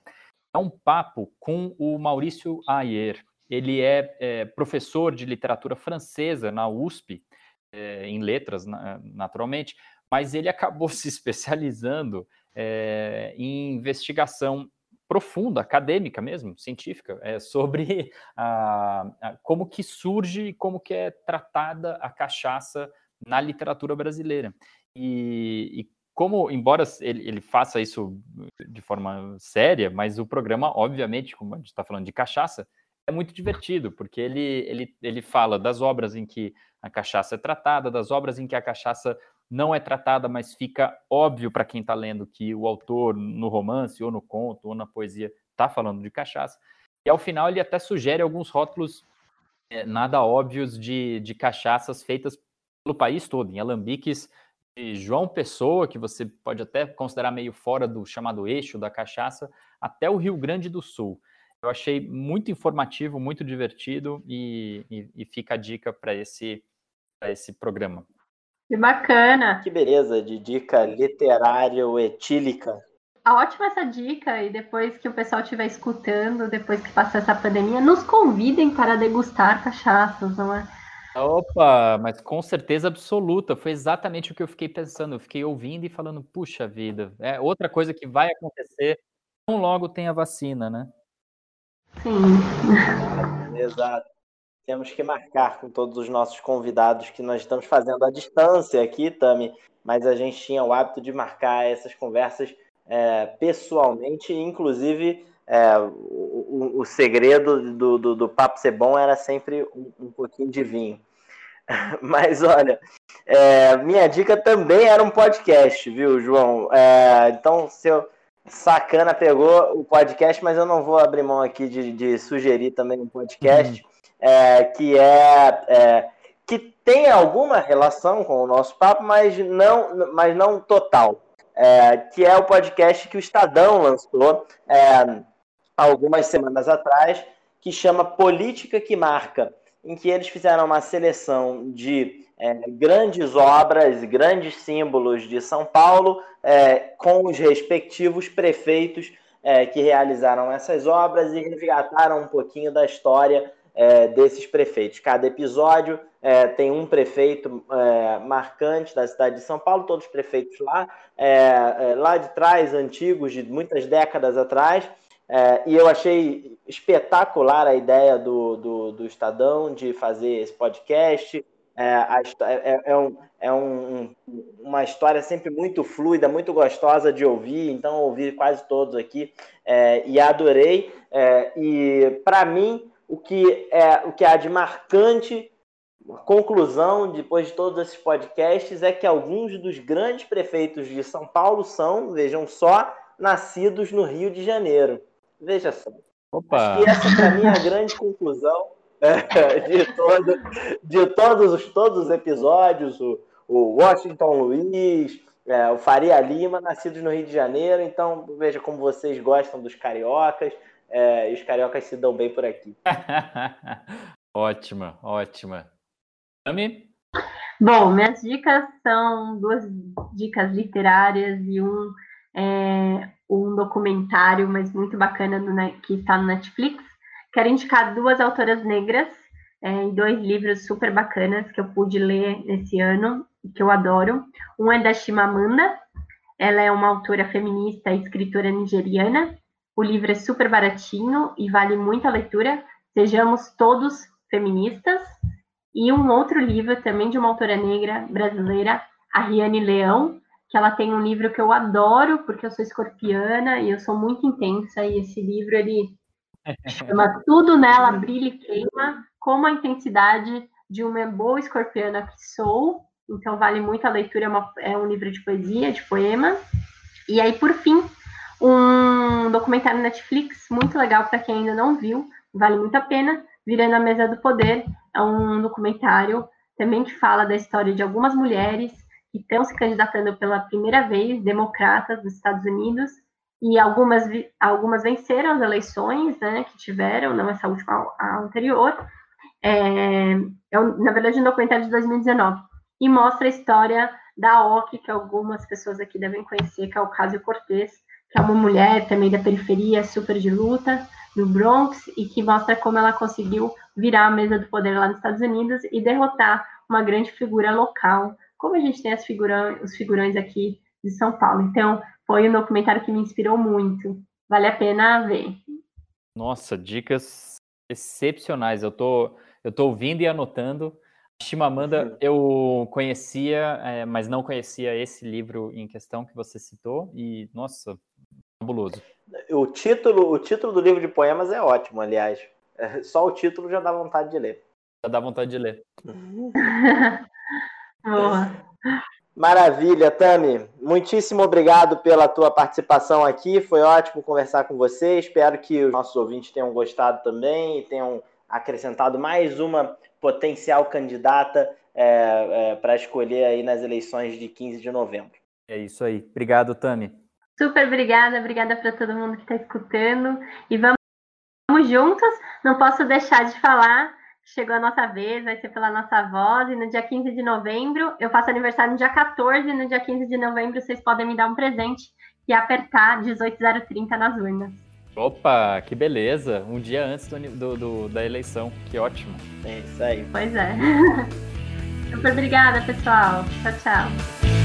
É um papo com o Maurício Ayer. Ele é, é professor de literatura francesa na USP, é, em letras, naturalmente, mas ele acabou se especializando é, em investigação profunda, acadêmica mesmo, científica, é, sobre a, a, como que surge e como que é tratada a cachaça na literatura brasileira. E, e como, embora ele, ele, faça isso de forma séria, mas o programa, obviamente, como a gente está falando de cachaça, é muito divertido, porque ele, ele, ele fala das obras em que a cachaça é tratada, das obras em que a cachaça não é tratada, mas fica óbvio para quem está lendo que o autor, no romance, ou no conto, ou na poesia, está falando de cachaça. E ao final ele até sugere alguns rótulos é, nada óbvios de, de cachaças feitas pelo país todo, em alambiques João Pessoa, que você pode até considerar meio fora do chamado eixo da cachaça, até o Rio Grande do Sul. Eu achei muito informativo, muito divertido e, e, e fica a dica para esse, esse programa. Que bacana! Que beleza de dica literário etílica. A ótima essa dica, e depois que o pessoal estiver escutando, depois que passar essa pandemia, nos convidem para degustar cachaças, não é? Opa, mas com certeza absoluta, foi exatamente o que eu fiquei pensando, eu fiquei ouvindo e falando, puxa vida, é outra coisa que vai acontecer, tão logo tem a vacina, né? Sim. Exato temos que marcar com todos os nossos convidados que nós estamos fazendo à distância aqui, Tami, mas a gente tinha o hábito de marcar essas conversas é, pessoalmente, inclusive é, o, o, segredo do, do, do, papo ser bom era sempre um, um pouquinho de vinho. Mas olha, é, minha dica também era um podcast, viu, João? É, então, seu sacana pegou o podcast, mas eu não vou abrir mão aqui de, de sugerir também um podcast. Uhum é, que é, é, que tem alguma relação com o nosso papo, mas não, mas não total. É, que é o podcast que o Estadão lançou é, algumas semanas atrás, que chama Política que Marca, em que eles fizeram uma seleção de é, grandes obras, grandes símbolos de São Paulo, é, com os respectivos prefeitos é, que realizaram essas obras e resgataram um pouquinho da história é, desses prefeitos. Cada episódio é, tem um prefeito é, marcante da cidade de São Paulo, todos os prefeitos lá, é, é, lá de trás, antigos, de muitas décadas atrás. É, e eu achei espetacular a ideia do, do, do Estadão de fazer esse podcast. É, é, um, é um, uma história sempre muito fluida, muito gostosa de ouvir, então ouvi quase todos aqui e adorei. e para mim, o que é o que há de marcante, conclusão depois de todos esses podcasts é que alguns dos grandes prefeitos de São Paulo são, vejam só, nascidos no Rio de Janeiro. Veja só. Opa. Que essa para mim é a grande conclusão é, de, todo, de todos os todos os episódios, o, o Washington Luiz, é, o Faria Lima, nascidos no Rio de Janeiro. Então, veja como vocês gostam dos cariocas é, e os cariocas se dão bem por aqui. ótima, ótima. Tami? Bom, minhas dicas são duas dicas literárias e um, é, um documentário, mas muito bacana que está no Netflix. Quero indicar duas autoras negras é, dois livros super bacanas que eu pude ler esse ano e que eu adoro. Um é da Chimamanda, ela é uma autora feminista e escritora nigeriana, o livro é super baratinho e vale muito a leitura. Sejamos todos feministas, e um outro livro também de uma autora negra brasileira, a Riane Leão, ela tem um livro que eu adoro, porque eu sou escorpiana e eu sou muito intensa, e esse livro, ele chama Tudo Nela Brilha e Queima, como a intensidade de uma boa escorpiana que sou, então vale muito a leitura, é, uma, é um livro de poesia, de poema. E aí, por fim, um documentário Netflix muito legal para quem ainda não viu, vale muito a pena, Virando a Mesa do Poder, é um documentário também que fala da história de algumas mulheres que estão se candidatando pela primeira vez, democratas dos Estados Unidos, e algumas, algumas venceram as eleições né, que tiveram, não essa última, a anterior. É, é, na verdade, um documentário de 2019 e mostra a história da OC, que algumas pessoas aqui devem conhecer, que é o Ocasio Cortez, que é uma mulher também da periferia, super de luta, no Bronx, e que mostra como ela conseguiu virar a mesa do poder lá nos Estados Unidos e derrotar uma grande figura local, como a gente tem figurões, os figurões aqui de São Paulo. Então, foi um documentário que me inspirou muito. Vale a pena ver. Nossa, dicas excepcionais. Eu tô, eu tô ouvindo e anotando. Chimamanda eu conhecia, é, mas não conhecia esse livro em questão que você citou e nossa, fabuloso. O título, o título do livro de poemas é ótimo, aliás. Só o título já dá vontade de ler. Já dá vontade de ler. Boa. Maravilha, Tami. Muitíssimo obrigado pela tua participação aqui. Foi ótimo conversar com você. Espero que os nossos ouvintes tenham gostado também e tenham acrescentado mais uma potencial candidata é, é, para escolher aí nas eleições de 15 de novembro. É isso aí. Obrigado, Tami. Super obrigada, obrigada para todo mundo que está escutando. E vamos, vamos juntos. Não posso deixar de falar. Chegou a nossa vez, vai ser pela nossa voz. E no dia 15 de novembro, eu faço aniversário no dia 14. E no dia 15 de novembro, vocês podem me dar um presente e apertar 18030 nas urnas. Opa, que beleza! Um dia antes do, do, do, da eleição, que ótimo. É isso aí. Pois é. Super obrigada, pessoal. Tchau, tchau.